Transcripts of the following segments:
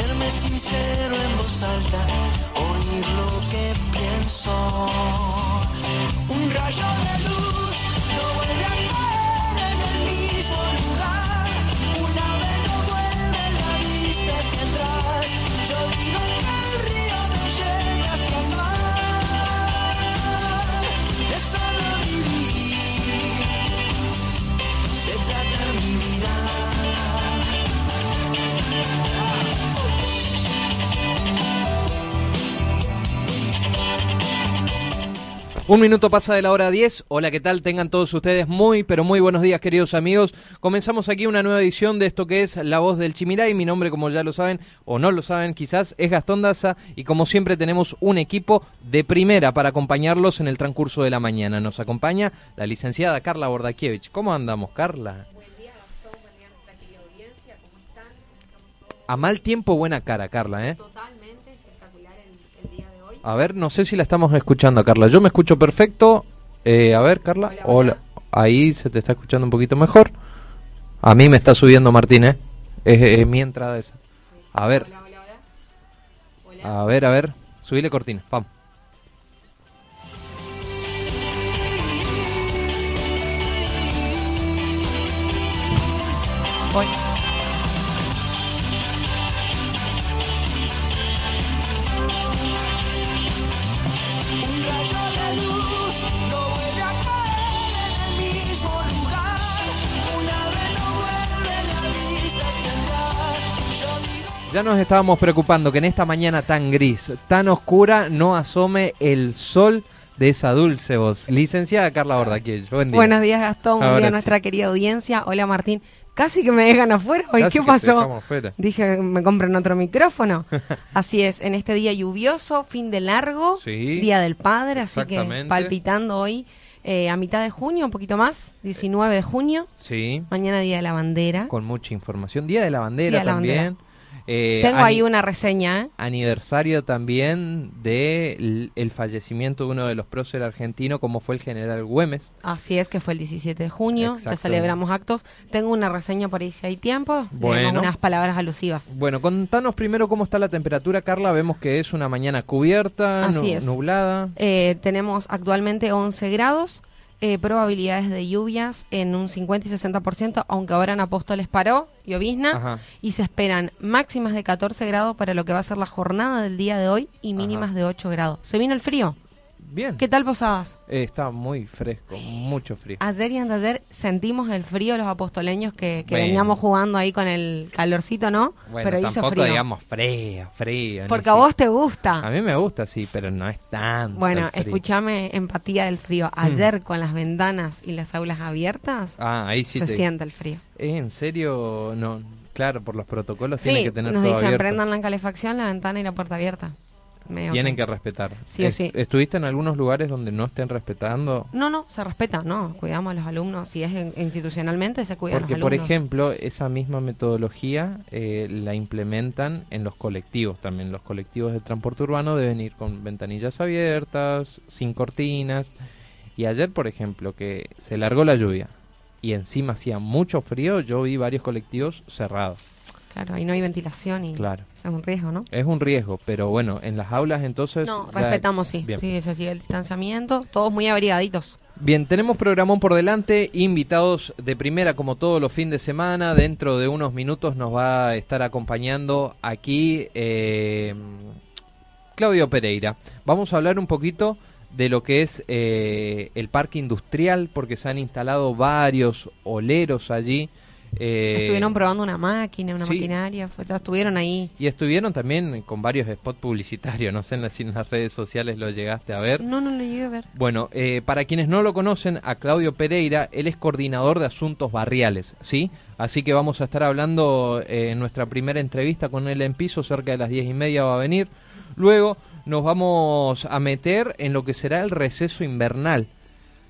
Ponerme sincero en voz alta, oír lo que pienso. Un rayo de luz no vuelve a Un minuto pasa de la hora 10. Hola, ¿qué tal? Tengan todos ustedes muy, pero muy buenos días, queridos amigos. Comenzamos aquí una nueva edición de esto que es La Voz del Chimiray. Mi nombre, como ya lo saben, o no lo saben quizás, es Gastón Daza. Y como siempre tenemos un equipo de primera para acompañarlos en el transcurso de la mañana. Nos acompaña la licenciada Carla Bordakiewicz. ¿Cómo andamos, Carla? A mal tiempo, buena cara, Carla, ¿eh? Totalmente A ver, no sé si la estamos escuchando Carla. Yo me escucho perfecto. Eh, a ver, Carla. Hola, hola. Ahí se te está escuchando un poquito mejor. A mí me está subiendo Martín, ¿eh? Es, es mi entrada esa. A ver, Hola, hola, hola. Hola. a ver, a ver. Subile cortina. Pam. Hoy. Ya nos estábamos preocupando que en esta mañana tan gris, tan oscura, no asome el sol de esa dulce voz. Licenciada Carla Bordaquiel. Buen día. Buenos días, Gastón. Buen día a nuestra querida audiencia. Hola, Martín. Casi que me dejan afuera. Casi ¿Qué pasó? Dije, me compren otro micrófono. Así es, en este día lluvioso, fin de largo, Sí. Día del Padre, así que palpitando hoy eh, a mitad de junio, un poquito más, 19 de junio. Sí, Mañana Día de la Bandera. con mucha información. Día de la bandera Día de la también. Eh, Tengo ahí una reseña, ¿eh? aniversario también del el fallecimiento de uno de los próceres argentinos, como fue el general Güemes. Así es, que fue el 17 de junio, ya celebramos actos. Tengo una reseña por ahí si hay tiempo, Bueno. unas palabras alusivas. Bueno, contanos primero cómo está la temperatura, Carla. Vemos que es una mañana cubierta, Así nu- es. nublada. Eh, tenemos actualmente 11 grados, eh, probabilidades de lluvias en un 50 y 60%, aunque ahora en Apóstoles paró, llovizna, Ajá. y se esperan máximas de 14 grados para lo que va a ser la jornada del día de hoy y mínimas de 8 grados. ¿Se vino el frío? Bien. ¿Qué tal Posadas? Eh, está muy fresco, mucho frío. Ayer y antes de ayer sentimos el frío los apostoleños que, que Bueno. veníamos jugando ahí con el calorcito, ¿no? Bueno, pero hizo tampoco frío. digamos fría. ni Porque a vos te gusta. A mí me gusta, sí, pero no es tan. Bueno, escúchame, empatía del frío. Ayer con las ventanas y las aulas abiertas, Ah, ahí sí se te... siente el frío. Eh, ¿En serio? No, claro, por los protocolos Sí, tienen que tener nos todo dicen abierto. prendan la calefacción, la ventana y la puerta abierta. Medio Tienen que respetar. Sí o sí. ¿Estuviste en algunos lugares donde no estén respetando? No, no, se respeta, no. Cuidamos a los alumnos. Si es en- institucionalmente, se cuidan Porque, los por alumnos. ejemplo, esa misma metodología eh, la implementan en los colectivos también. Los colectivos de transporte urbano deben ir con ventanillas abiertas, sin cortinas. Y ayer, por ejemplo, que se largó la lluvia y encima hacía mucho frío, yo vi varios colectivos cerrados. Claro, ahí no hay ventilación y Claro. es un riesgo, ¿no? Es un riesgo, pero bueno, en las aulas entonces... No, ya- respetamos, sí. Bien. Sí, se sigue el distanciamiento. Todos muy abrigaditos. Bien, tenemos programón por delante, invitados de primera como todos los fines de semana. Dentro de unos minutos nos va a estar acompañando aquí eh, Claudio Pereira. Vamos a hablar un poquito de lo que es eh, el parque industrial, porque se han instalado varios oleros allí. Eh, estuvieron probando una máquina, una maquinaria, fue, estuvieron ahí. Y estuvieron también con varios spots publicitarios, no sé si en las redes sociales lo llegaste a ver. No, no lo llegué a ver. Bueno, eh, para quienes no lo conocen, a Claudio Pereira, él es coordinador de asuntos barriales, ¿sí? Así que vamos a estar hablando eh, en nuestra primera entrevista con él en piso, cerca de las diez y media va a venir. Luego nos vamos a meter en lo que será el receso invernal.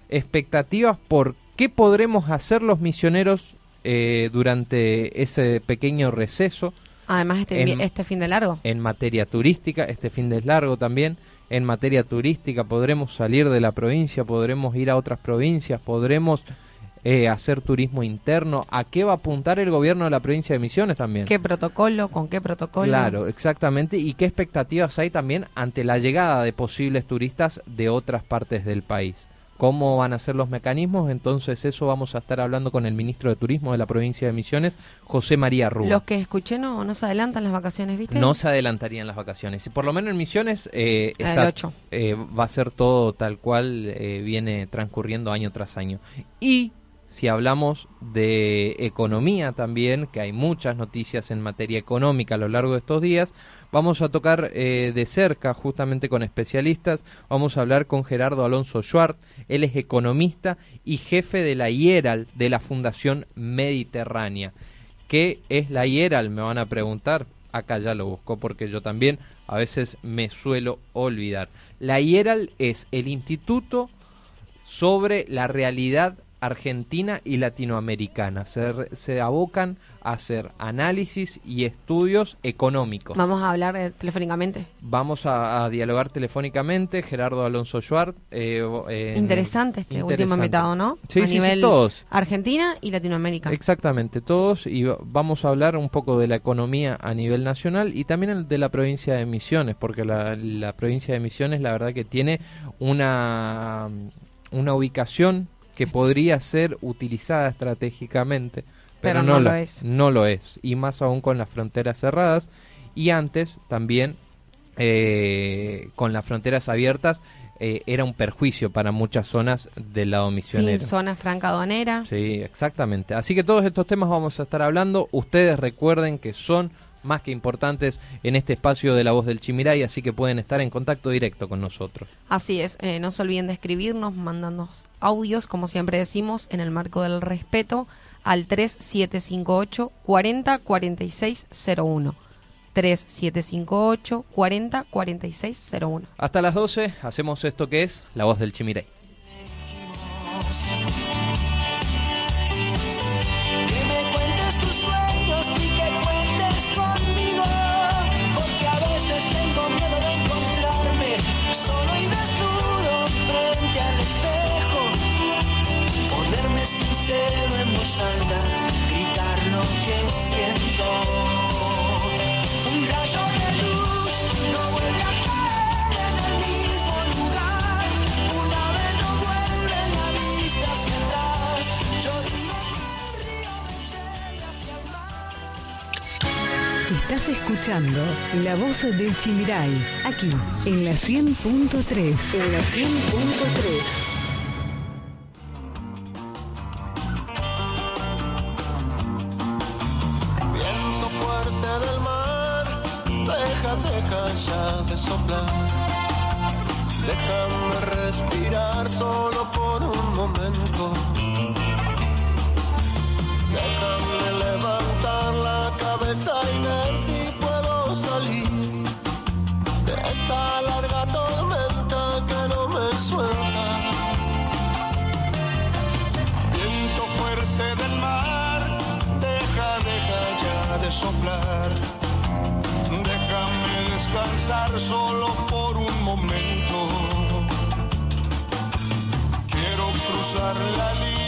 Expectativas por qué podremos hacer los misioneros eh, durante ese pequeño receso. Además, este, este fin de largo. En materia turística, este fin de largo también. En materia turística podremos salir de la provincia, podremos ir a otras provincias, podremos eh, hacer turismo interno. ¿A qué va a apuntar el gobierno de la provincia de Misiones también? ¿Qué protocolo? ¿Con qué protocolo? Claro, exactamente. ¿Y qué expectativas hay también ante la llegada de posibles turistas de otras partes del país? Cómo van a ser los mecanismos, entonces eso vamos a estar hablando con el ministro de Turismo de la provincia de Misiones, José María Rúa. Los que escuché no, no se adelantan las vacaciones, ¿viste? No se adelantarían las vacaciones. Por lo menos en Misiones eh, eh va a ser todo tal cual eh, viene transcurriendo año tras año. Y si hablamos de economía también, que hay muchas noticias en materia económica a lo largo de estos días, vamos a tocar eh, de cerca justamente con especialistas, vamos a hablar con Gerardo Alonso Schwartz, él es economista y jefe de la IERAL de la Fundación Mediterránea. ¿Qué es la IERAL? Me van a preguntar. Acá ya lo busco porque yo también a veces me suelo olvidar. La IERAL es el Instituto sobre la realidad argentina y latinoamericana. Se, se, abocan a hacer análisis y estudios económicos. Vamos a hablar eh, telefónicamente. Vamos a, dialogar telefónicamente. Gerardo Alonso Schwartz. Eh, interesante este último invitado, ¿no? Sí, a nivel todos. Argentina y Latinoamérica. Exactamente, todos. Y vamos a hablar un poco de la economía a nivel nacional y también de la provincia de Misiones, porque la, la provincia de Misiones, la verdad que tiene una, una ubicación que podría ser utilizada estratégicamente, pero, no, lo, es. No lo es, y más aún con las fronteras cerradas, y antes también eh, con las fronteras abiertas eh, era un perjuicio para muchas zonas del lado misionero. Sin zona franca aduanera. Sí, exactamente. Así que todos estos temas vamos a estar hablando. Ustedes recuerden que son más que importantes en este espacio de la voz del Chimiray, así que pueden estar en contacto directo con nosotros. Así es, eh, no se olviden de escribirnos, mandarnos audios, como siempre decimos, en el marco del respeto, al 3758 40 46 01. 3758 40 46 01. Hasta las 12 hacemos esto que es La Voz del Chimiray. Estás escuchando La Voz del Chimiray, aquí en la 100.3. En la 100.3. Déjame esta larga tormenta que no me suelta. Viento fuerte del mar, deja, deja ya de soplar descansar solo por un momento. Quiero cruzar la línea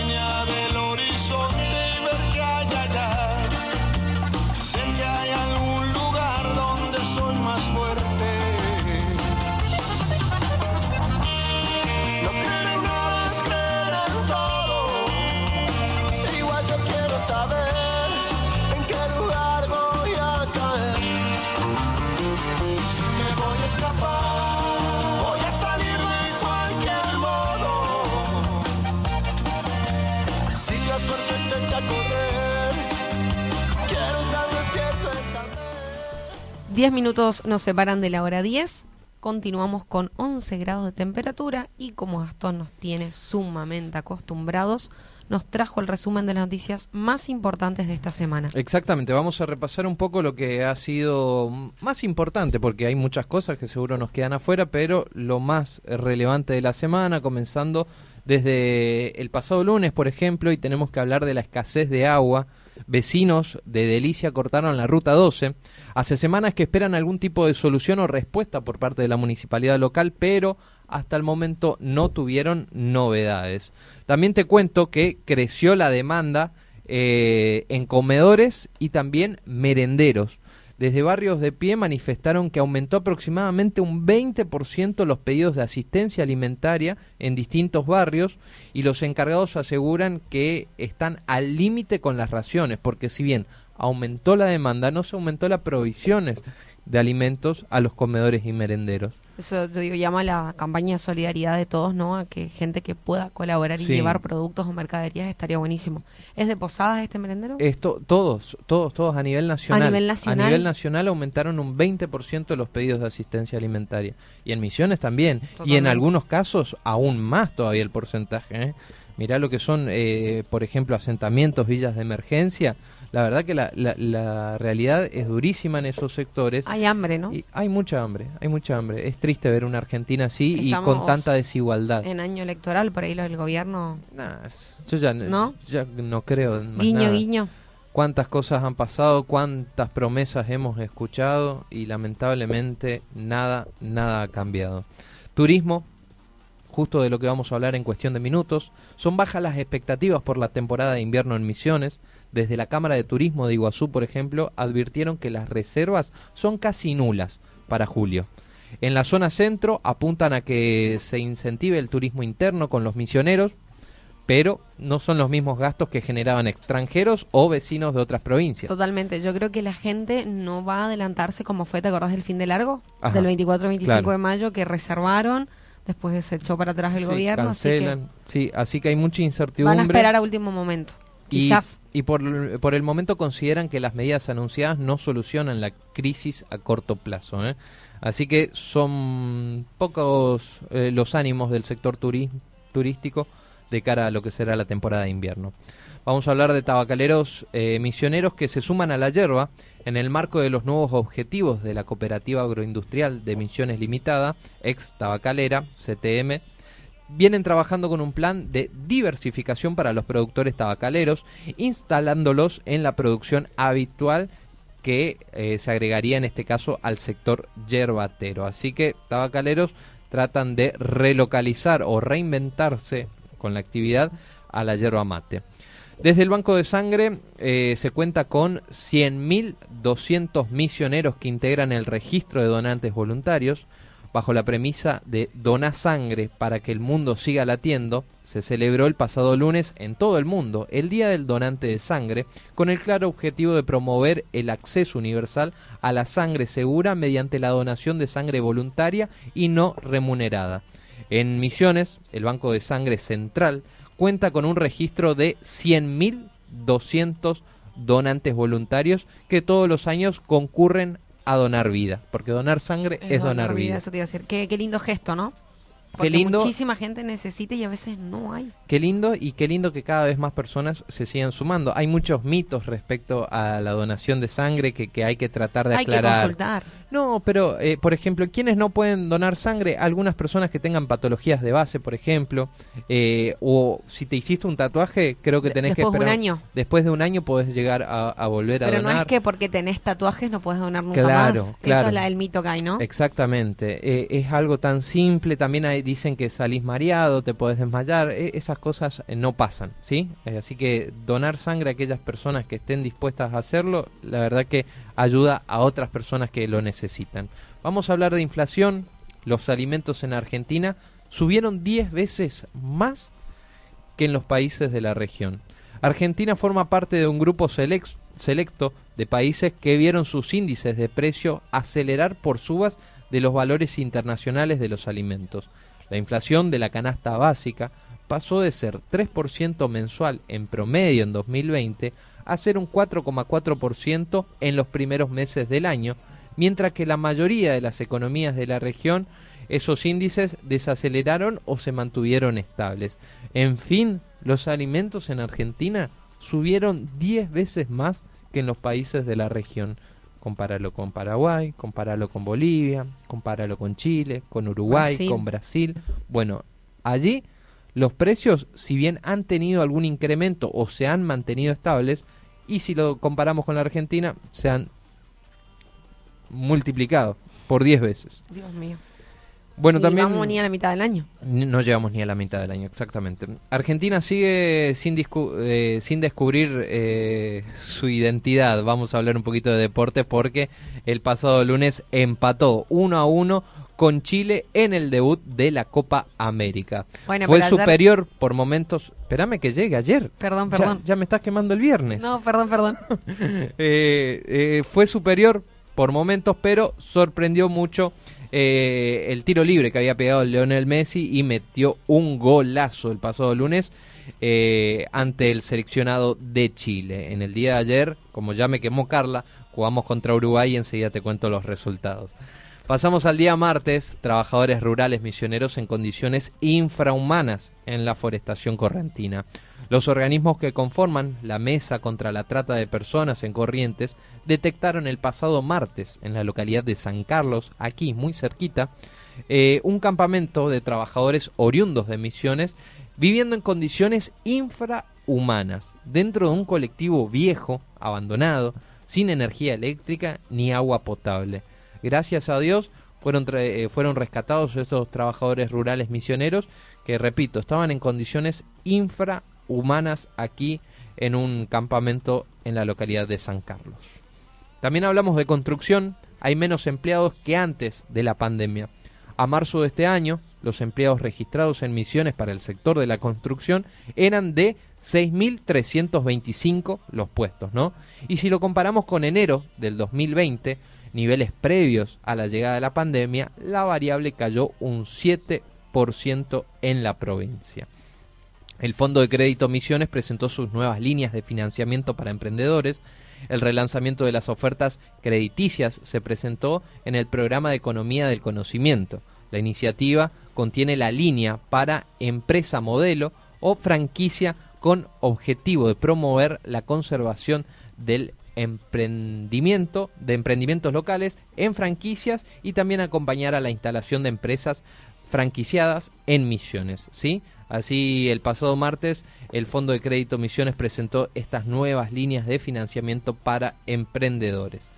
10 minutos nos separan de la hora 10. Continuamos con 11 grados de temperatura y como Gastón nos tiene sumamente acostumbrados, nos trajo el resumen de las noticias más importantes de esta semana. Exactamente, vamos a repasar un poco lo que ha sido más importante, porque hay muchas cosas que seguro nos quedan afuera, pero lo más relevante de la semana, comenzando desde el pasado lunes, por ejemplo, y tenemos que hablar de la escasez de agua. Vecinos de Delicia cortaron la ruta 12. Hace semanas que esperan algún tipo de solución o respuesta por parte de la municipalidad local, pero hasta el momento no tuvieron novedades. También te cuento que creció la demanda eh, en comedores y también merenderos. Desde barrios de pie manifestaron que aumentó aproximadamente un 20% los pedidos de asistencia alimentaria en distintos barrios y los encargados aseguran que están al límite con las raciones, porque si bien aumentó la demanda, no se aumentó las provisiones de alimentos a los comedores y merenderos. Eso yo digo, llama a la campaña de solidaridad de todos, ¿no? A que gente que pueda colaborar y Sí. llevar productos o mercaderías estaría buenísimo. ¿Es de Posadas este merendero? Esto, todos, todos, todos a nivel nacional. A nivel nacional. A nivel nacional aumentaron un 20% los pedidos de asistencia alimentaria. Y en Misiones también. Y en algunos casos aún más todavía el porcentaje. ¿eh? Mirá lo que son, eh, por ejemplo, asentamientos, villas de emergencia. La verdad que la, la, la realidad es durísima en esos sectores. Hay hambre, ¿no? Y hay mucha hambre, hay mucha hambre. Es triste ver una Argentina así y con tanta desigualdad. En año electoral, por ahí lo del gobierno. Nah, yo ya ¿No? ya no creo en más Guiño, nada. guiño. cuántas cosas han pasado, cuántas promesas hemos escuchado y lamentablemente nada, nada ha cambiado. Turismo, justo de lo que vamos a hablar en cuestión de minutos, son bajas las expectativas por la temporada de invierno en Misiones. Desde la Cámara de Turismo de Iguazú, por ejemplo, advirtieron que las reservas son casi nulas para julio. En la zona centro apuntan a que se incentive el turismo interno con los misioneros, pero no son los mismos gastos que generaban extranjeros o vecinos de otras provincias. Totalmente. Yo creo que la gente no va a adelantarse como fue, ¿te acordás del fin de largo? Ajá, Del 24 al 25 claro. de mayo que reservaron, después se echó para atrás el Sí, gobierno, así cancelan. Sí, así que hay mucha incertidumbre. van a esperar a último momento. y, Quizás. y por, por el momento consideran que las medidas anunciadas no solucionan la crisis a corto plazo. ¿eh? Así que son pocos eh, los ánimos del sector turi- turístico de cara a lo que será la temporada de invierno. Vamos a hablar de tabacaleros eh, misioneros que se suman a la yerba en el marco de los nuevos objetivos de la Cooperativa Agroindustrial de Misiones Limitada, ex tabacalera, CTM, vienen trabajando con un plan de diversificación para los productores tabacaleros, instalándolos en la producción habitual que eh, se agregaría en este caso al sector yerbatero. Así que tabacaleros tratan de relocalizar o reinventarse con la actividad a la yerba mate. Desde el Banco de Sangre eh, se cuenta con 100.200 misioneros que integran el registro de donantes voluntarios. Bajo la premisa de donar sangre para que el mundo siga latiendo, se celebró el pasado lunes en todo el mundo el Día del Donante de Sangre, con el claro objetivo de promover el acceso universal a la sangre segura mediante la donación de sangre voluntaria y no remunerada. En Misiones, el Banco de Sangre Central cuenta con un registro de 100.200 donantes voluntarios que todos los años concurren a donar vida, porque donar sangre es, donar, vida. Eso te iba a decir. Qué, qué lindo gesto, ¿no? Qué Porque lindo. muchísima gente necesita y a veces no hay. Qué lindo y qué lindo que cada vez más personas se sigan sumando. Hay muchos mitos respecto a la donación de sangre que, que hay que tratar de Hay que aclarar. consultar. No, pero eh, por ejemplo, ¿quiénes no pueden donar sangre? Algunas personas que tengan patologías de base, por ejemplo, eh, o si te hiciste un tatuaje, creo que tenés que después de un esperar. año. Después de un año podés llegar a, a volver a Pero no donar. es que porque tenés tatuajes no puedes donar nunca Claro, más. claro. Eso es la, el mito que hay, ¿no? Exactamente, eh, es algo tan simple, también hay- dicen que salís mareado, te podés desmayar, eh, esas cosas eh, no pasan, ¿sí? Eh, así que donar sangre a aquellas personas que estén dispuestas a hacerlo, la verdad que ayuda a otras personas que lo necesitan. Vamos a hablar de inflación, los alimentos en Argentina subieron 10 veces más que en los países de la región. Argentina forma parte de un grupo selecto de países que vieron sus índices de precio acelerar por subas de los valores internacionales de los alimentos. La inflación de la canasta básica pasó de ser 3% mensual en promedio en 2020 a ser un 4,4% en los primeros meses del año, mientras que la mayoría de las economías de la región esos índices desaceleraron o se mantuvieron estables. En fin, los alimentos en Argentina subieron 10 veces más que en los países de la región. Compáralo con Paraguay, compáralo con Bolivia, compáralo con Chile, con Uruguay, Brasil. con Brasil. Bueno, allí los precios, si bien han tenido algún incremento o se han mantenido estables, y si lo comparamos con la Argentina, se han multiplicado por 10 veces. Dios mío. Bueno, y también vamos ni a la mitad del año. No llegamos ni a la mitad del año, exactamente. Argentina sigue sin, eh, sin descubrir eh, su identidad. Vamos a hablar un poquito de deportes porque el pasado lunes empató 1 a 1 con Chile en el debut de la Copa América. Bueno, Fue ayer- superior por momentos. Espérame que llegue ayer. Perdón, Ya- perdón. Ya, me estás quemando el viernes. No, perdón, perdón. Eh, eh, fue superior por momentos, pero sorprendió mucho eh, el tiro libre que había pegado Lionel Messi y metió un golazo el pasado lunes eh, ante el seleccionado de Chile. En el día de ayer, como ya me quemó Carla, jugamos contra Uruguay y enseguida te cuento los resultados. Pasamos al día martes, trabajadores rurales misioneros en condiciones infrahumanas en la forestación correntina. Los organismos que conforman la Mesa contra la Trata de Personas en Corrientes detectaron el pasado martes en la localidad de San Carlos, aquí muy cerquita, eh, un campamento de trabajadores oriundos de Misiones viviendo en condiciones infrahumanas, dentro de un colectivo viejo, abandonado, sin energía eléctrica ni agua potable. Gracias a Dios fueron, eh, fueron rescatados estos trabajadores rurales misioneros que, repito, estaban en condiciones infrahumanas aquí en un campamento en la localidad de San Carlos. También hablamos de construcción, hay menos empleados que antes de la pandemia. A marzo de este año, los empleados registrados en misiones para el sector de la construcción eran de 6.325 los puestos, ¿no? Y si lo comparamos con enero del 2020, niveles previos a la llegada de la pandemia, la variable cayó un 7% en la provincia. El Fondo de Crédito Misiones presentó sus nuevas líneas de financiamiento para emprendedores. El relanzamiento de las ofertas crediticias se presentó en el programa de Economía del Conocimiento. La iniciativa contiene la línea para empresa modelo o franquicia con objetivo de promover la conservación del emprendimiento de emprendimientos locales en franquicias y también acompañar a la instalación de empresas franquiciadas en Misiones, ¿sí? Así, el pasado martes, el Fondo de Crédito Misiones presentó estas nuevas líneas de financiamiento para emprendedores.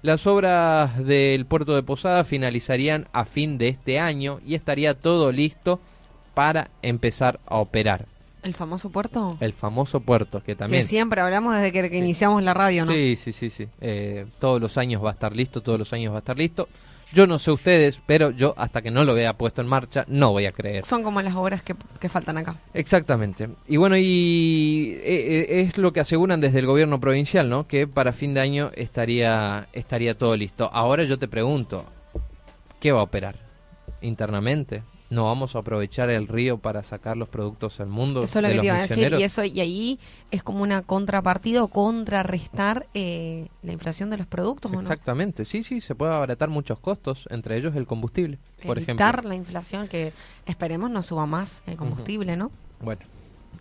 Las obras del puerto de Posada finalizarían a fin de este año y estaría todo listo para empezar a operar. El famoso puerto. El famoso puerto, que también... Que siempre hablamos desde que, que iniciamos la radio, ¿no? Sí, sí, sí, sí. Eh, todos los años va a estar listo, todos los años va a estar listo. Yo no sé ustedes, pero yo hasta que no lo vea puesto en marcha no voy a creer. Son como las obras que, que faltan acá. Exactamente. Y bueno, y eh, eh, es lo que aseguran desde el gobierno provincial, ¿no? Que para fin de año estaría estaría todo listo. Ahora yo te pregunto, ¿qué va a operar internamente? ¿No vamos a aprovechar el río para sacar los productos al mundo? Eso es lo de que te iba a decir. Y, eso, y ahí es como una contrapartida o contrarrestar eh, la inflación de los productos, ¿o no? Exactamente, sí, sí, se puede abaratar muchos costos, entre ellos el combustible, por Evitar ejemplo. la inflación que esperemos no suba más el combustible, ¿no? Bueno,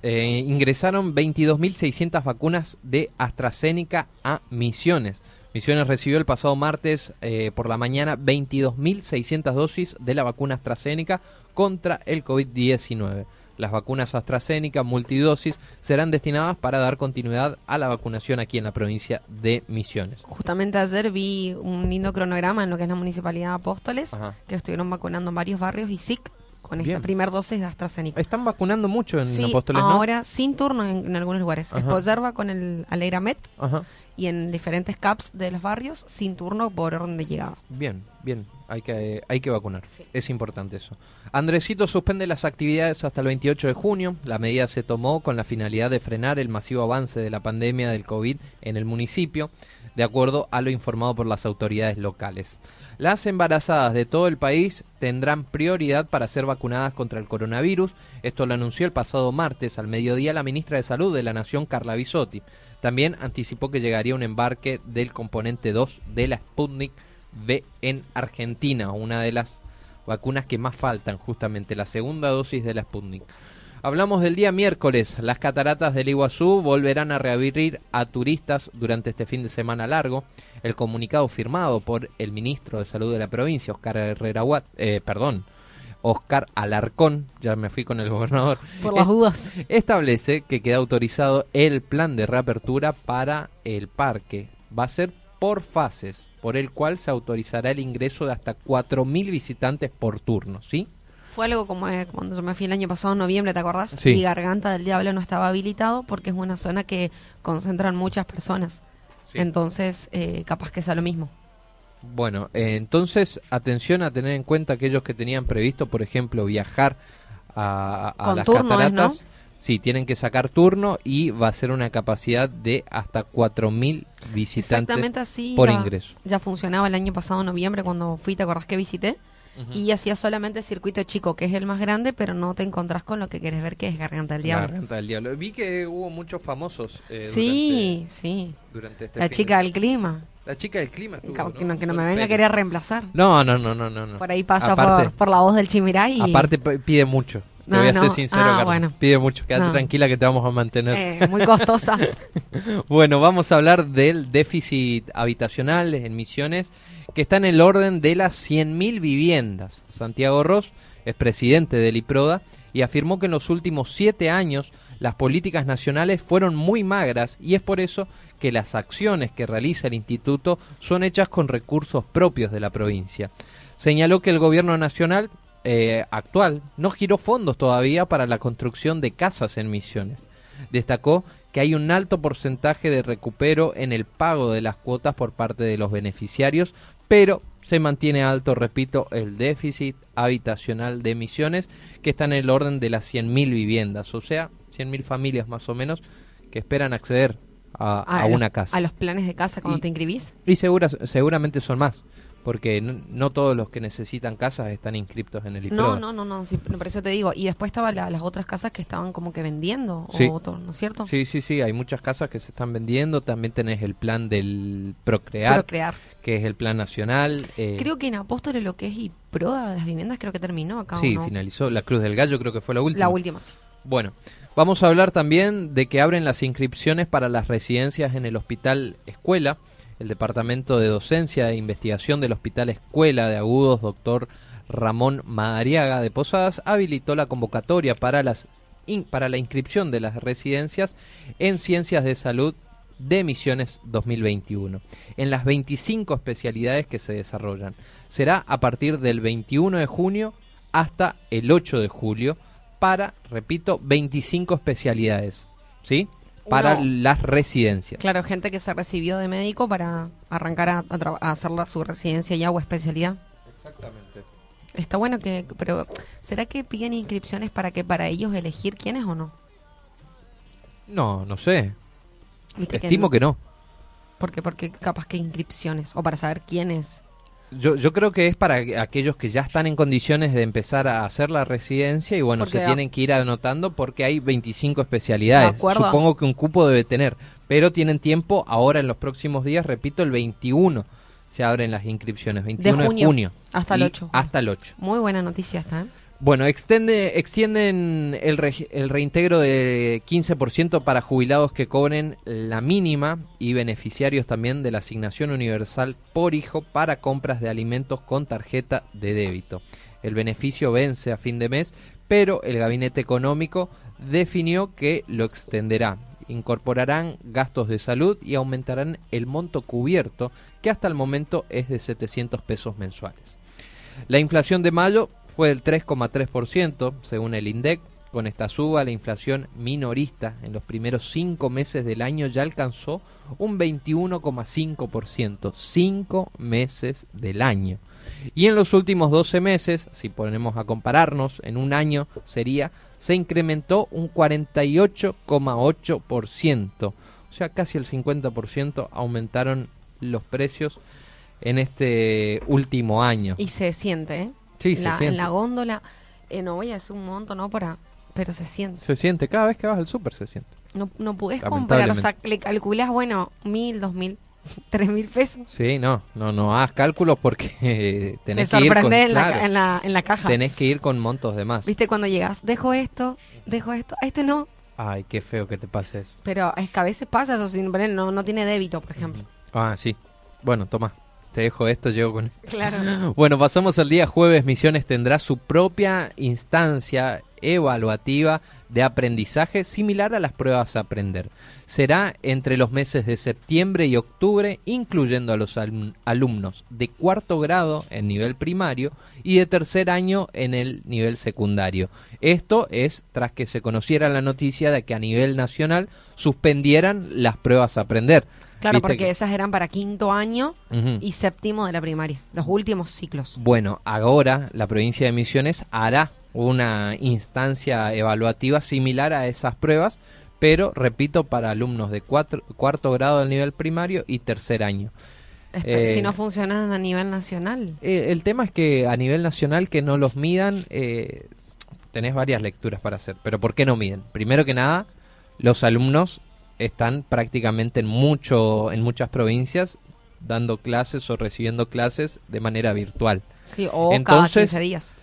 eh, ingresaron 22.600 vacunas de AstraZeneca a Misiones. Misiones recibió el pasado martes eh, por la mañana 22.600 dosis de la vacuna AstraZeneca contra el COVID-19. Las vacunas AstraZeneca multidosis serán destinadas para dar continuidad a la vacunación aquí en la provincia de Misiones. Justamente ayer vi un lindo cronograma en lo que es la Municipalidad de Apóstoles, Ajá. que estuvieron vacunando en varios barrios y SIC con esta primer dosis de AstraZeneca. Están vacunando mucho en Sí, Apóstoles, ¿no? ahora sin turno en, en algunos lugares. Ajá. Espoyerba con el Alegramet Ajá. Y en diferentes CAPS de los barrios sin turno por orden de llegada. Bien, bien, hay que, hay que vacunar. Sí. Es importante eso. Andresito suspende las actividades hasta el 28 de junio. La medida se tomó con la finalidad de frenar el masivo avance de la pandemia del COVID en el municipio. de acuerdo a lo informado por las autoridades locales. Las embarazadas de todo el país tendrán prioridad para ser vacunadas contra el coronavirus. Esto lo anunció el pasado martes al mediodía la ministra de Salud de la Nación, Carla Bisotti. También anticipó que llegaría un embarque del componente 2 de la Sputnik V en Argentina, una de las vacunas que más faltan, justamente la segunda dosis de la Sputnik. Hablamos del día miércoles. Las cataratas del Iguazú volverán a reabrir a turistas durante este fin de semana largo. El comunicado firmado por el ministro de Salud de la provincia, Oscar Herrera eh, perdón, Oscar Alarcón, ya me fui con el gobernador. Por las dudas. Establece que queda autorizado el plan de reapertura para el parque. Va a ser por fases, por el cual se autorizará el ingreso de hasta 4.000 visitantes por turno, ¿sí? Fue algo como eh, cuando yo me fui el año pasado en noviembre, ¿te acordás? Sí. Y Garganta del Diablo no estaba habilitado porque es una zona que concentran muchas personas. Sí. Entonces, eh, capaz que sea lo mismo. Bueno, eh, entonces atención a tener en cuenta aquellos que tenían previsto, por ejemplo, viajar a, las es, cataratas. ¿no? Sí, tienen que sacar turno y va a ser una capacidad de hasta 4.000 visitantes Exactamente así por ya, ingreso. ya funcionaba el año pasado en noviembre cuando fui, ¿te acordás que visité? Y hacía solamente circuito chico, que es el más grande, pero no te encontrás con lo que quieres ver, que es Garganta del Diablo. Garganta del Diablo. Vi que hubo muchos famosos eh, sí, sí. durante, durante este La fin chica de- del clima. La chica del clima. estuvo, Que, que no, que no me venga a querer reemplazar. No, no, no, no, no. Por ahí pasa Aparte- por, por la voz del Chimiray. Y, Aparte pide mucho. Te No, voy a no. ser sincero, Ah, bueno. Pide mucho. Quédate No. tranquila que te vamos a mantener. eh, muy costosa. Bueno, vamos a hablar del déficit habitacional en Misiones, que está en el orden de las 100.000 viviendas. Santiago Ross es presidente del IPRODA y afirmó que en los últimos siete años las políticas nacionales fueron muy magras y es por eso que las acciones que realiza el instituto son hechas con recursos propios de la provincia. Señaló que el gobierno nacional eh, actual no giró fondos todavía para la construcción de casas en Misiones. Destacó que hay un alto porcentaje de recupero en el pago de las cuotas por parte de los beneficiarios, pero se mantiene alto, repito, el déficit habitacional de Misiones, que está en el orden de las 100.000 viviendas, o sea, 100.000 familias más o menos que esperan acceder a, a los- una casa. A los planes de casa cuando Y- te inscribís. Y segura, seguramente son más, porque no, no todos los que necesitan casas están inscriptos en el IPRODA. No, no, no, no, sí, por eso te digo. Y después estaban la- las otras casas que estaban como que vendiendo, Sí. o todo, ¿no es cierto? Sí, sí, sí, hay muchas casas que se están vendiendo, también tenés el plan del Procrear, Procrear. que es el plan nacional. eh, Creo que en Apóstoles lo que es y proda de las viviendas creo que terminó acá. ¿o sí, no? finalizó. La Cruz del Gallo creo que fue la última. La última, sí. Bueno, vamos a hablar también de que abren las inscripciones para las residencias en el Hospital Escuela. El Departamento de Docencia e Investigación del Hospital Escuela de Agudos, doctor Ramón Madariaga de Posadas, habilitó la convocatoria para, las para la inscripción de las residencias en Ciencias de Salud de Misiones 2021, en las 25 especialidades que se desarrollan. Será a partir del 21 de junio hasta el 8 de julio para, repito, 25 especialidades, ¿sí? Para las residencias. Claro, gente que se recibió de médico para arrancar a, a tra- a hacer la- su residencia ya o especialidad. Exactamente. Está bueno que, pero ¿será que piden inscripciones para que para ellos elegir quiénes o no? No, no sé. Estimo no. que no. Porque, porque capaz que inscripciones o para saber quiénes. Yo, yo creo que es para aquellos que ya están en condiciones de empezar a hacer la residencia y bueno, se tienen que ir anotando porque hay 25 especialidades. Supongo que un cupo debe tener, pero tienen tiempo ahora en los próximos días, repito, el 21 se abren las inscripciones, 21 de junio, junio. hasta el Y 8. Hasta el 8. Muy buena noticia esta, ¿eh? Bueno, extienden el, el reintegro de 15% para jubilados que cobren la mínima y beneficiarios también de la asignación universal por hijo para compras de alimentos con tarjeta de débito. El beneficio vence a fin de mes, pero el gabinete económico definió que lo extenderá. Incorporarán gastos de salud y aumentarán el monto cubierto, que hasta el momento es de 700 pesos mensuales. La inflación de mayo fue del 3,3%, según el INDEC. Con esta suba, la inflación minorista en los primeros cinco meses del año ya alcanzó un 21,5%. Cinco meses del año. Y en los últimos 12 meses, si ponemos a compararnos, en un año sería, se incrementó un 48,8%. O sea, casi el 50% aumentaron los precios en este último año. Y se siente, ¿eh? Sí, se la. En la góndola, eh, no voy a decir un monto, no para, pero se siente. Se siente, cada vez que vas al súper se siente. No, no podés comprar, o sea, le calculás, bueno, mil, dos mil, tres mil pesos. Sí, no, no, no hagas cálculos porque eh, Te tenés que ir con, en, la, claro, ca- en, la, en la caja. tenés que ir con montos de más. ¿Viste cuando llegas? Dejo esto, dejo esto, a este no. Ay, qué feo que te pase eso. Pero es que a veces pasa eso, sin no, no tiene débito, por ejemplo. Ah, sí. Bueno, toma. Te dejo esto, llego con... Claro. Bueno, pasamos al día jueves. Misiones tendrá su propia instancia evaluativa de aprendizaje similar a las pruebas a aprender. Será entre los meses de septiembre y octubre, incluyendo a los alum- alumnos de cuarto grado en nivel primario y de tercer año en el nivel secundario. Esto es tras que se conociera la noticia de que a nivel nacional suspendieran las pruebas a aprender. Claro, porque que- esas eran para quinto año y séptimo de la primaria, los últimos ciclos. Bueno, ahora la provincia de Misiones hará una instancia evaluativa similar a esas pruebas, pero repito, para alumnos de cuatro- cuarto grado del nivel primario y tercer año. Espe- Eh, si no funcionan a nivel nacional. Eh, el tema es que a nivel nacional que no los midan, eh, tenés varias lecturas para hacer, pero ¿por qué no miden? Primero que nada, los alumnos están prácticamente en mucho en muchas provincias dando clases o recibiendo clases de manera virtual. Sí, o cada Entonces, 15 días.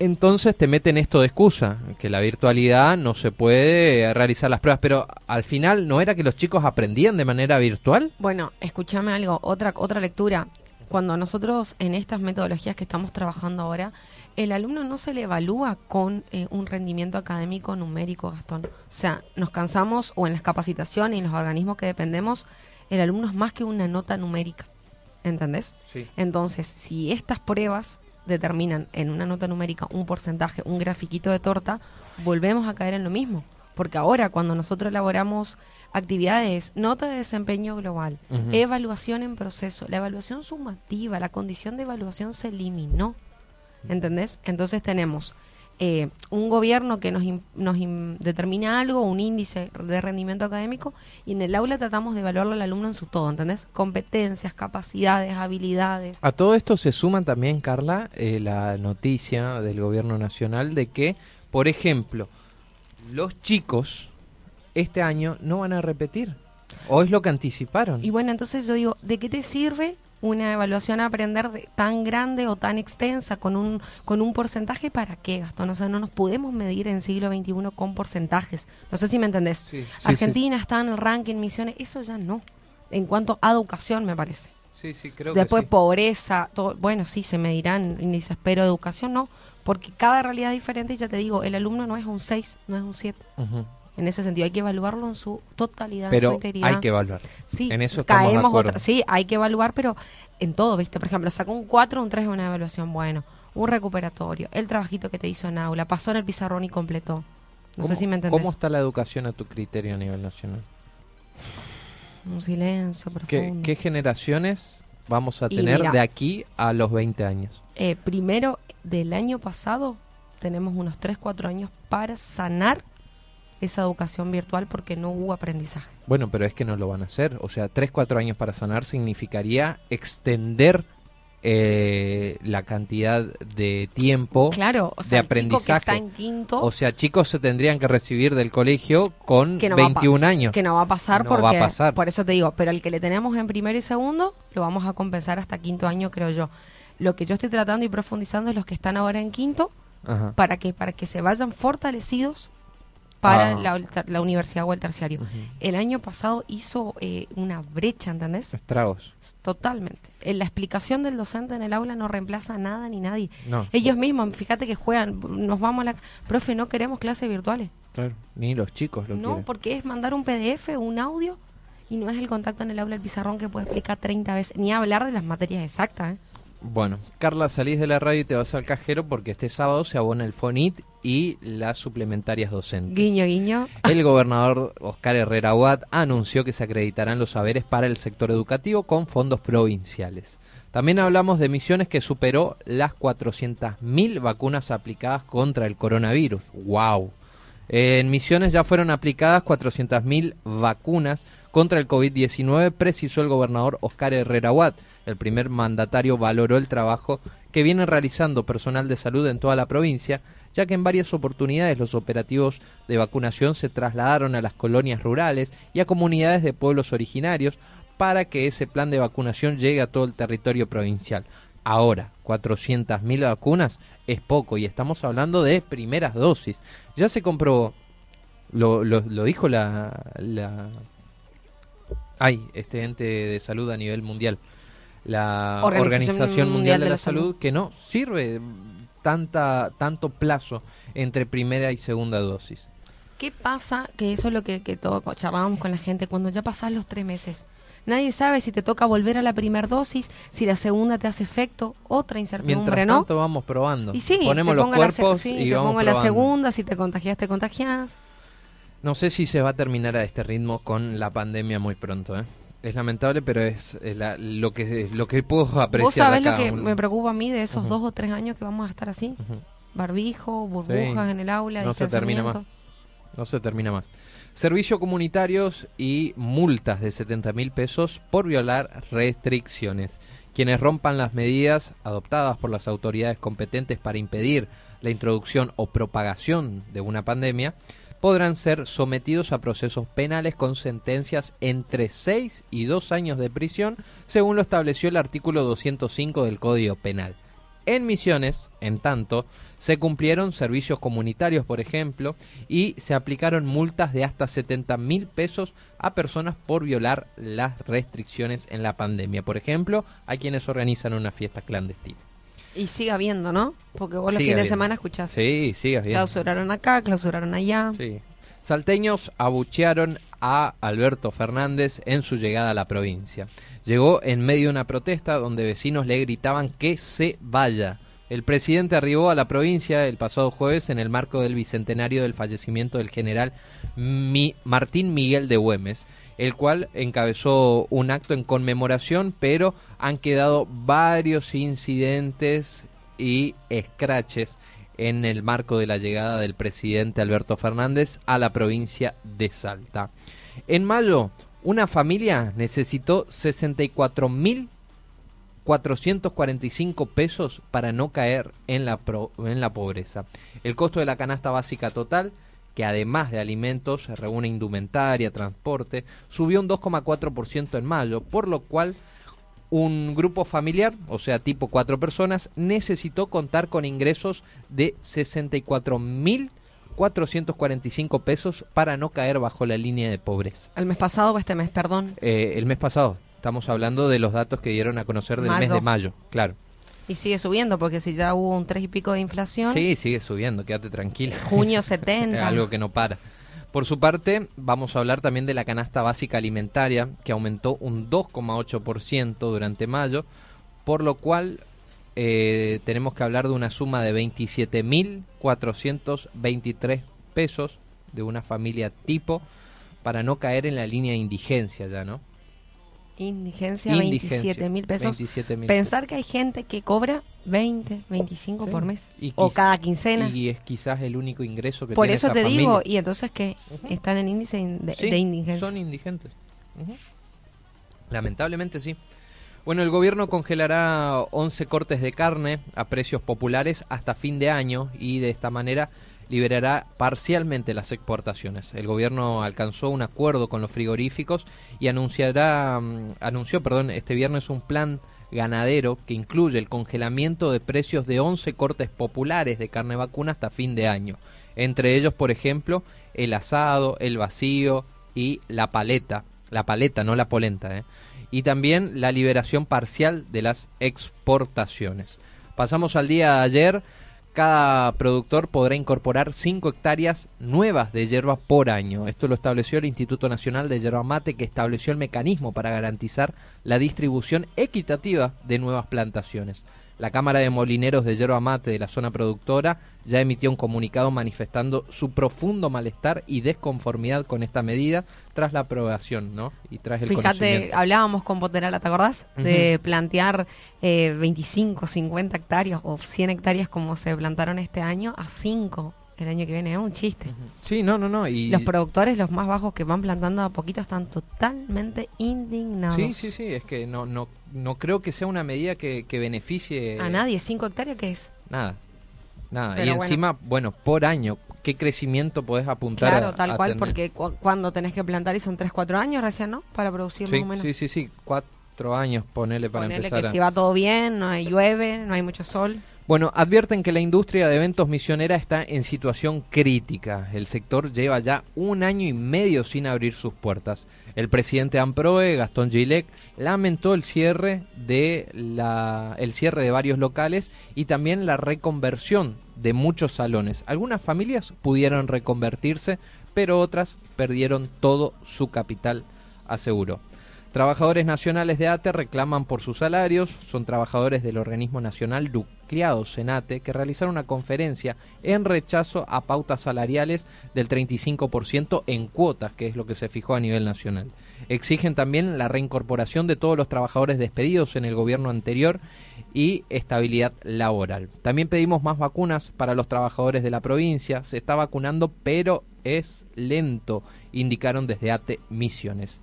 Entonces te meten esto de excusa, que la virtualidad no se puede realizar las pruebas, pero al final no era que los chicos aprendían de manera virtual. Bueno, escúchame algo, otra, otra lectura. Cuando nosotros en estas metodologías que estamos trabajando ahora, el alumno no se le evalúa con eh, un rendimiento académico numérico, Gastón. O sea, nos cansamos o en las capacitaciones y en los organismos que dependemos, el alumno es más que una nota numérica. ¿Entendés? Sí. Entonces, si estas pruebas determinan en una nota numérica un porcentaje, un grafiquito de torta, volvemos a caer en lo mismo. Porque ahora, cuando nosotros elaboramos actividades, nota de desempeño global, evaluación en proceso, la evaluación sumativa, la condición de evaluación se eliminó. ¿Entendés? Entonces tenemos eh, un gobierno que nos, nos determina algo, un índice de rendimiento académico, y en el aula tratamos de evaluarlo al alumno en su todo, ¿entendés? Competencias, capacidades, habilidades. A todo esto se suma también, Carla, eh, la noticia del gobierno nacional de que, por ejemplo, los chicos este año no van a repetir. O es lo que anticiparon. Y bueno, entonces yo digo, ¿de qué te sirve una evaluación a aprender de- tan grande o tan extensa con un con un porcentaje para qué, Gastón? O sea, no nos podemos medir en siglo XXI con porcentajes. No sé si me entendés. Sí, sí, Argentina está en el ranking misiones, eso ya no. En cuanto a educación, me parece. Sí, sí, creo Después que sí. pobreza, todo, bueno, sí, se medirán índices, pero educación no, porque cada realidad es diferente y ya te digo, el alumno no es un 6, no es un 7. Ujú. En ese sentido, hay que evaluarlo en su totalidad, en su Pero integridad. hay que evaluar. Sí, En eso de caemos otra. Sí, hay que evaluar, pero en todo, ¿viste? Por ejemplo, sacó un 4, un 3 en una evaluación, bueno, un recuperatorio, el trabajito que te hizo en aula, pasó en el pizarrón y completó. No sé ¿Cómo- si me entendés. ¿Cómo está la educación a tu criterio a nivel nacional? Un silencio ¿Qué, profundo. qué generaciones vamos a tener mira. de aquí a los 20 años? Eh, primero, del año pasado, tenemos unos 3, 4 años para sanar esa educación virtual porque no hubo aprendizaje. Bueno, pero es que no lo van a hacer. O sea, 3, 4 años para sanar significaría extender eh, la cantidad de tiempo. Claro, o sea, de chico que está aprendizaje. en quinto, O sea, chicos se tendrían que recibir del colegio con que no va a pa- 21 años. que no va a pasar No porque va a pasar. por eso te digo, pero el que le tenemos en primero y segundo lo vamos a compensar hasta quinto año, creo yo. Lo que yo estoy tratando y profundizando es los que están ahora en quinto Ajá. para que para que se vayan fortalecidos para Ah. la, la universidad o el terciario. El año pasado hizo eh, una brecha, ¿entendés? Estragos. Totalmente. En la explicación del docente en el aula no reemplaza nada ni nadie. No. Ellos mismos, fíjate que juegan, nos vamos a la... Profe, no queremos clases virtuales. Claro. Ni los chicos lo No, quieren. porque es mandar un PDF un audio y no es el contacto en el aula del pizarrón que puede explicar 30 veces, ni hablar de las materias exactas. ¿eh? Bueno, Carla, salís de la radio y te vas al cajero porque este sábado se abona el FONIT y las suplementarias docentes. Guiño, guiño. El gobernador Oscar Herrera Huat anunció que se acreditarán los saberes para el sector educativo con fondos provinciales. También hablamos de Misiones que superó las 400.000 vacunas aplicadas contra el coronavirus. ¡Wow! En Misiones ya fueron aplicadas 400.000 vacunas contra el COVID-19, precisó el gobernador Oscar Herrera Watt. El primer mandatario valoró el trabajo que viene realizando personal de salud en toda la provincia, ya que en varias oportunidades los operativos de vacunación se trasladaron a las colonias rurales y a comunidades de pueblos originarios para que ese plan de vacunación llegue a todo el territorio provincial. Ahora, 400.000 vacunas es poco y estamos hablando de primeras dosis. Ya se comprobó, lo, lo, dijo la... Ay, este ente de salud a nivel mundial, la Organización, Mundial, de, la, Salud, que no sirve tanta tanto plazo entre primera y segunda dosis. ¿Qué pasa? Que eso es lo que, que todo charlábamos con la gente, cuando ya pasan los tres meses. Nadie sabe si te toca volver a la primera dosis, si la segunda te hace efecto, otra incertidumbre, Mientras ¿no? tanto vamos probando. Y sí, Ponemos los pongo la cuerpos sí, y te vamos pongo la probando. segunda, si te contagias, te contagias. No sé si se va a terminar a este ritmo con la pandemia muy pronto, ¿eh? Es lamentable, pero es la- lo que lo que puedo apreciar. ¿Vos sabés lo que me preocupa a mí de esos dos o tres años que vamos a estar así? Barbijo, burbujas Sí. en el aula, No se termina más. No se termina más. Servicios comunitarios y multas de 70 mil pesos por violar restricciones. Quienes rompan las medidas adoptadas por las autoridades competentes para impedir la introducción o propagación de una pandemia podrán ser sometidos a procesos penales con sentencias entre 6 y 2 años de prisión, según lo estableció el artículo 205 del Código Penal. En Misiones, en tanto, se cumplieron servicios comunitarios, por ejemplo, y se aplicaron multas de hasta 70 mil pesos a personas por violar las restricciones en la pandemia. Por ejemplo, a quienes organizan una fiesta clandestina. Y sigue habiendo, ¿no? Porque vos los Sigue fines de habiendo. semana escuchás. Sí, sigas bien. Clausuraron acá, clausuraron allá. Sí. Salteños abuchearon a Alberto Fernández en su llegada a la provincia. Llegó en medio de una protesta donde vecinos le gritaban que se vaya. El presidente arribó a la provincia el pasado jueves en el marco del bicentenario del fallecimiento del general Mi- Martín Miguel de Güemes, el cual encabezó un acto en conmemoración, pero han quedado varios incidentes y escraches en el marco de la llegada del presidente Alberto Fernández a la provincia de Salta. En mayo, una familia necesitó 64.445 pesos para no caer en la, pro- en la pobreza. El costo de la canasta básica total, que además de alimentos reúne indumentaria, transporte, subió un 2,4% en mayo, por lo cual un grupo familiar, o sea, tipo cuatro personas, necesitó contar con ingresos de 64.445 pesos para no caer bajo la línea de pobreza. El mes pasado o este mes, perdón. Eh, el mes pasado, estamos hablando de los datos que dieron a conocer del mes de mayo, claro. Y sigue subiendo, porque si ya hubo un tres y pico de inflación, Sí, sigue subiendo, quédate tranquila. junio Es 70. algo que no para. Por su parte, vamos a hablar también de la canasta básica alimentaria, que aumentó un 2,8% durante mayo, por lo cual eh, tenemos que hablar de una suma de 27.423 pesos de una familia tipo para no caer en la línea de indigencia ya, ¿no? Indigencia, Indigencia, 27 mil pesos. 27.000 Pensar que hay gente que cobra 20, 25 Sí. por mes. Y o cada quincena. Y es quizás el único ingreso que Por tiene eso esa te familia. digo, y entonces que están en índice de, Sí, de indigencia. Son indigentes. Lamentablemente sí. Bueno, el gobierno congelará 11 cortes de carne a precios populares hasta fin de año y de esta manera liberará parcialmente las exportaciones. El gobierno alcanzó un acuerdo con los frigoríficos y anunciará mm, anunció, perdón, este viernes un plan ganadero que incluye el congelamiento de precios de 11 cortes populares de carne vacuna hasta fin de año. Entre ellos, por ejemplo, el asado, el vacío y la paleta. La paleta, no la polenta. ¿eh? Y también la liberación parcial de las exportaciones. Pasamos al día de ayer. Cada productor podrá incorporar 5 hectáreas nuevas de hierba por año. Esto lo estableció el Instituto Nacional de Yerba Mate, que estableció el mecanismo para garantizar la distribución equitativa de nuevas plantaciones. La Cámara de Molineros de Yerba Mate de la zona productora ya emitió un comunicado manifestando su profundo malestar y desconformidad con esta medida tras la aprobación, ¿no? Y tras el Fíjate, hablábamos con Poterala, ¿te acordás? De plantear eh, 25, 50 hectáreas o 100 hectáreas como se plantaron este año a 5. El año que viene. Es un chiste. Sí, no, no, no. Y... Los productores, los más bajos que van plantando a poquito, están totalmente indignados. Sí, sí, sí. Es que no, no, no creo que sea una medida que, que beneficie... A nadie. ¿Cinco hectáreas qué es? Nada. Nada. y encima, bueno. por año, ¿qué crecimiento podés apuntar Claro, tal cual, porque cuando tenés que plantar y son tres, cuatro años recién, ¿no? Para producir sí, más o menos. Sí, sí, sí. Cuatro años, ponele para ponele empezar. que si va todo bien, no hay llueve, no hay mucho sol. Bueno, advierten que la industria de eventos misionera está en situación crítica. El sector lleva ya un año y medio sin abrir sus puertas. El presidente AMPROE, Gastón Gilek, lamentó el cierre de la, el cierre de varios locales y también la reconversión de muchos salones. Algunas familias pudieron reconvertirse, pero otras perdieron todo su capital, aseguró. Trabajadores nacionales de ATE reclaman por sus salarios, son trabajadores del organismo nacional nucleados en ATE que realizaron una conferencia en rechazo a pautas salariales del 35% en cuotas, que es lo que se fijó a nivel nacional. Exigen también la reincorporación de todos los trabajadores despedidos en el gobierno anterior y estabilidad laboral. También pedimos más vacunas para los trabajadores de la provincia. Se está vacunando, pero es lento, indicaron desde ATE Misiones.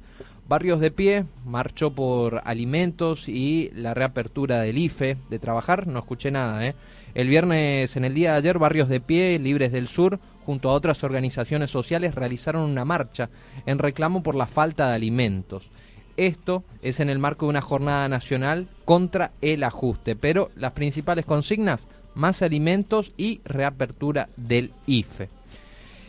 Barrios de Pie marchó por alimentos y la reapertura del IFE de trabajar, no escuché nada. ¿eh? El viernes, en el día de ayer, Barrios de Pie, Libres del Sur, junto a otras organizaciones sociales, realizaron una marcha en reclamo por la falta de alimentos. Esto es en el marco de una jornada nacional contra el ajuste, pero las principales consignas, más alimentos y reapertura del IFE.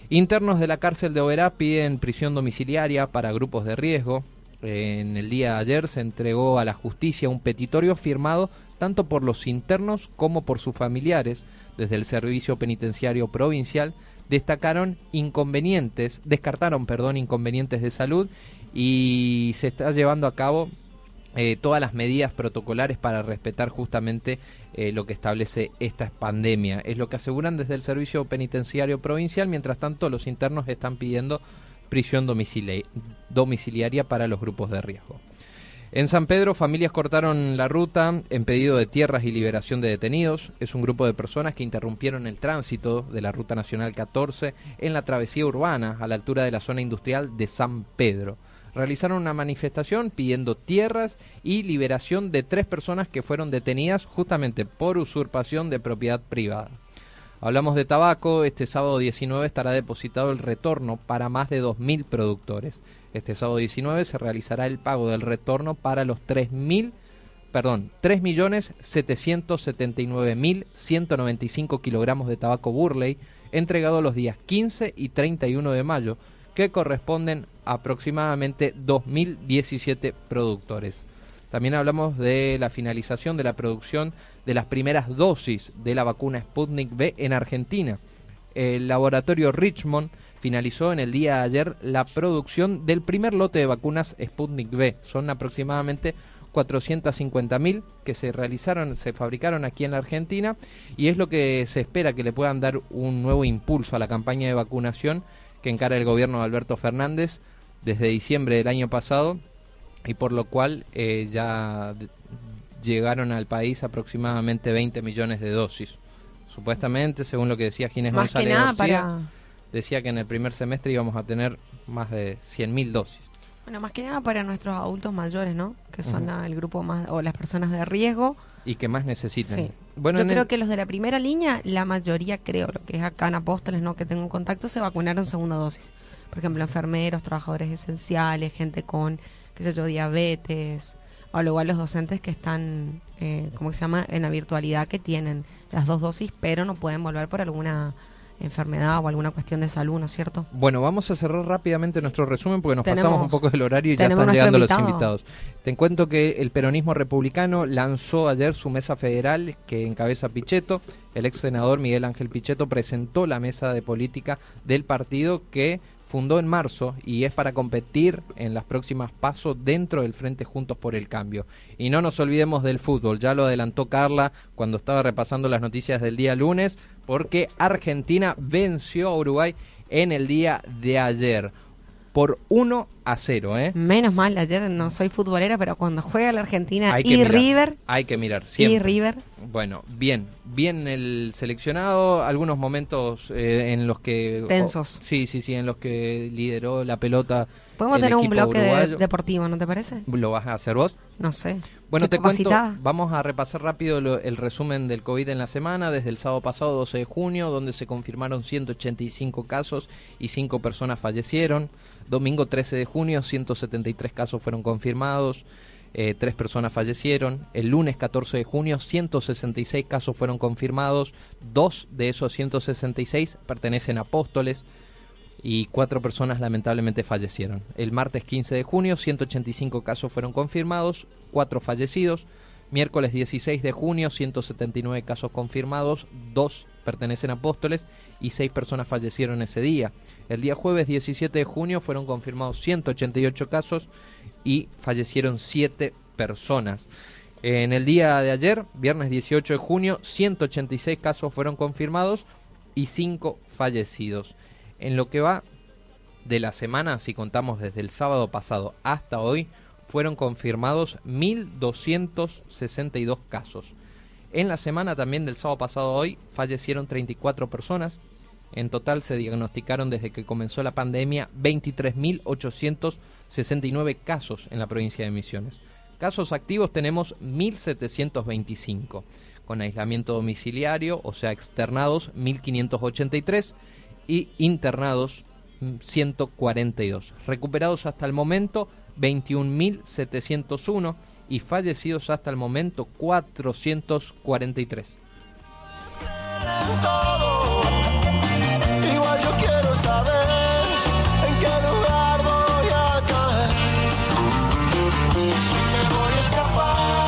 Internos de la cárcel de Oberá piden prisión domiciliaria para grupos de riesgo. En el día de ayer se entregó a la justicia un petitorio firmado tanto por los internos como por sus familiares. Desde el Servicio Penitenciario Provincial destacaron inconvenientes, descartaron, perdón, inconvenientes de salud y se está llevando a cabo eh, todas las medidas protocolares para respetar justamente eh, lo que establece esta pandemia. Es lo que aseguran desde el Servicio Penitenciario Provincial. Mientras tanto, los internos están pidiendo prisión domiciliaria para los grupos de riesgo. En San Pedro, familias cortaron la ruta en pedido de tierras y liberación de detenidos. Es un grupo de personas que interrumpieron el tránsito de la Ruta Nacional 14 en la travesía urbana a la altura de la zona industrial de San Pedro realizaron una manifestación pidiendo tierras y liberación de tres personas que fueron detenidas justamente por usurpación de propiedad privada. Hablamos de tabaco, este sábado 19 estará depositado el retorno para más de 2.000 productores. Este sábado 19 se realizará el pago del retorno para los 3.000 perdón, 3.779.195 kilogramos de tabaco Burley entregado los días 15 y 31 de mayo, que corresponden a aproximadamente 2.017 productores. También hablamos de la finalización de la producción de las primeras dosis de la vacuna Sputnik V en Argentina. El laboratorio Richmond finalizó en el día de ayer la producción del primer lote de vacunas Sputnik V. Son aproximadamente 450.000 que se realizaron, se fabricaron aquí en la Argentina y es lo que se espera que le puedan dar un nuevo impulso a la campaña de vacunación que encara el gobierno de Alberto Fernández desde diciembre del año pasado y por lo cual eh, ya llegaron al país aproximadamente 20 millones de dosis. Supuestamente, según lo que decía Ginés González García, decía que en el primer semestre íbamos a tener más de 100.000 dosis. Bueno, más que nada para nuestros adultos mayores, ¿no? Que son el grupo más, o las personas de riesgo. Y que más necesitan. Sí. Bueno, Yo creo que los de la primera línea, la mayoría, creo, lo que es acá en Apóstoles, ¿no? Que tengo contacto, se vacunaron segunda dosis. Por ejemplo, enfermeros, trabajadores esenciales, gente con, qué sé yo, diabetes, o luego los docentes que están, eh, ¿cómo se llama?, en la virtualidad, que tienen las dos dosis, pero no pueden volver por alguna enfermedad o alguna cuestión de salud, ¿no es cierto? Bueno, vamos a cerrar rápidamente nuestro resumen porque nos pasamos un poco del horario y ya están llegando los invitados. Te cuento que el peronismo republicano lanzó ayer su mesa federal que encabeza Pichetto. El ex senador Miguel Ángel Pichetto presentó la mesa de política del partido que fundó en marzo y es para competir en las próximas pasos dentro del Frente Juntos por el Cambio. Y no nos olvidemos del fútbol, ya lo adelantó Carla cuando estaba repasando las noticias del día lunes, porque Argentina venció a Uruguay en el día de ayer. Por 1 a 0. ¿eh? Menos mal, ayer no soy futbolera, pero cuando juega la Argentina Hay y mirar, River, Hay que mirar siempre. y River, Bueno, bien, bien el seleccionado, algunos momentos eh, en los que... Tensos. oh, sí, sí, sí, en los que lideró la pelota. podemos el tener un bloque de- deportivo, ¿no te parece? ¿Lo vas a hacer vos? No sé. Bueno, te cuento, vamos a repasar rápido lo- el resumen del COVID en la semana, desde el sábado pasado 12 de junio, donde se confirmaron 185 casos y 5 personas fallecieron. Domingo 13 de junio, 173 casos fueron confirmados, eh, 3 personas fallecieron. El lunes 14 de junio, 166 casos fueron confirmados, 2 de esos 166 pertenecen a apóstoles y cuatro personas lamentablemente fallecieron. El martes 15 de junio, 185 casos fueron confirmados, cuatro fallecidos. Miércoles 16 de junio, 179 casos confirmados, dos pertenecen a apóstoles y seis personas fallecieron ese día. El día jueves 17 de junio fueron confirmados 188 casos y fallecieron siete personas. En el día de ayer, viernes 18 de junio, 186 casos fueron confirmados y 5 fallecidos. En lo que va de la semana, si contamos desde el sábado pasado hasta hoy, fueron confirmados 1.262 casos. En la semana también del sábado pasado a hoy fallecieron 34 personas. En total se diagnosticaron desde que comenzó la pandemia 23.869 casos en la provincia de Misiones. Casos activos tenemos 1.725, con aislamiento domiciliario, o sea, externados 1.583 y internados mm, 142. Recuperados hasta el momento 21.701 y fallecidos hasta el momento 443. Igual yo quiero saber.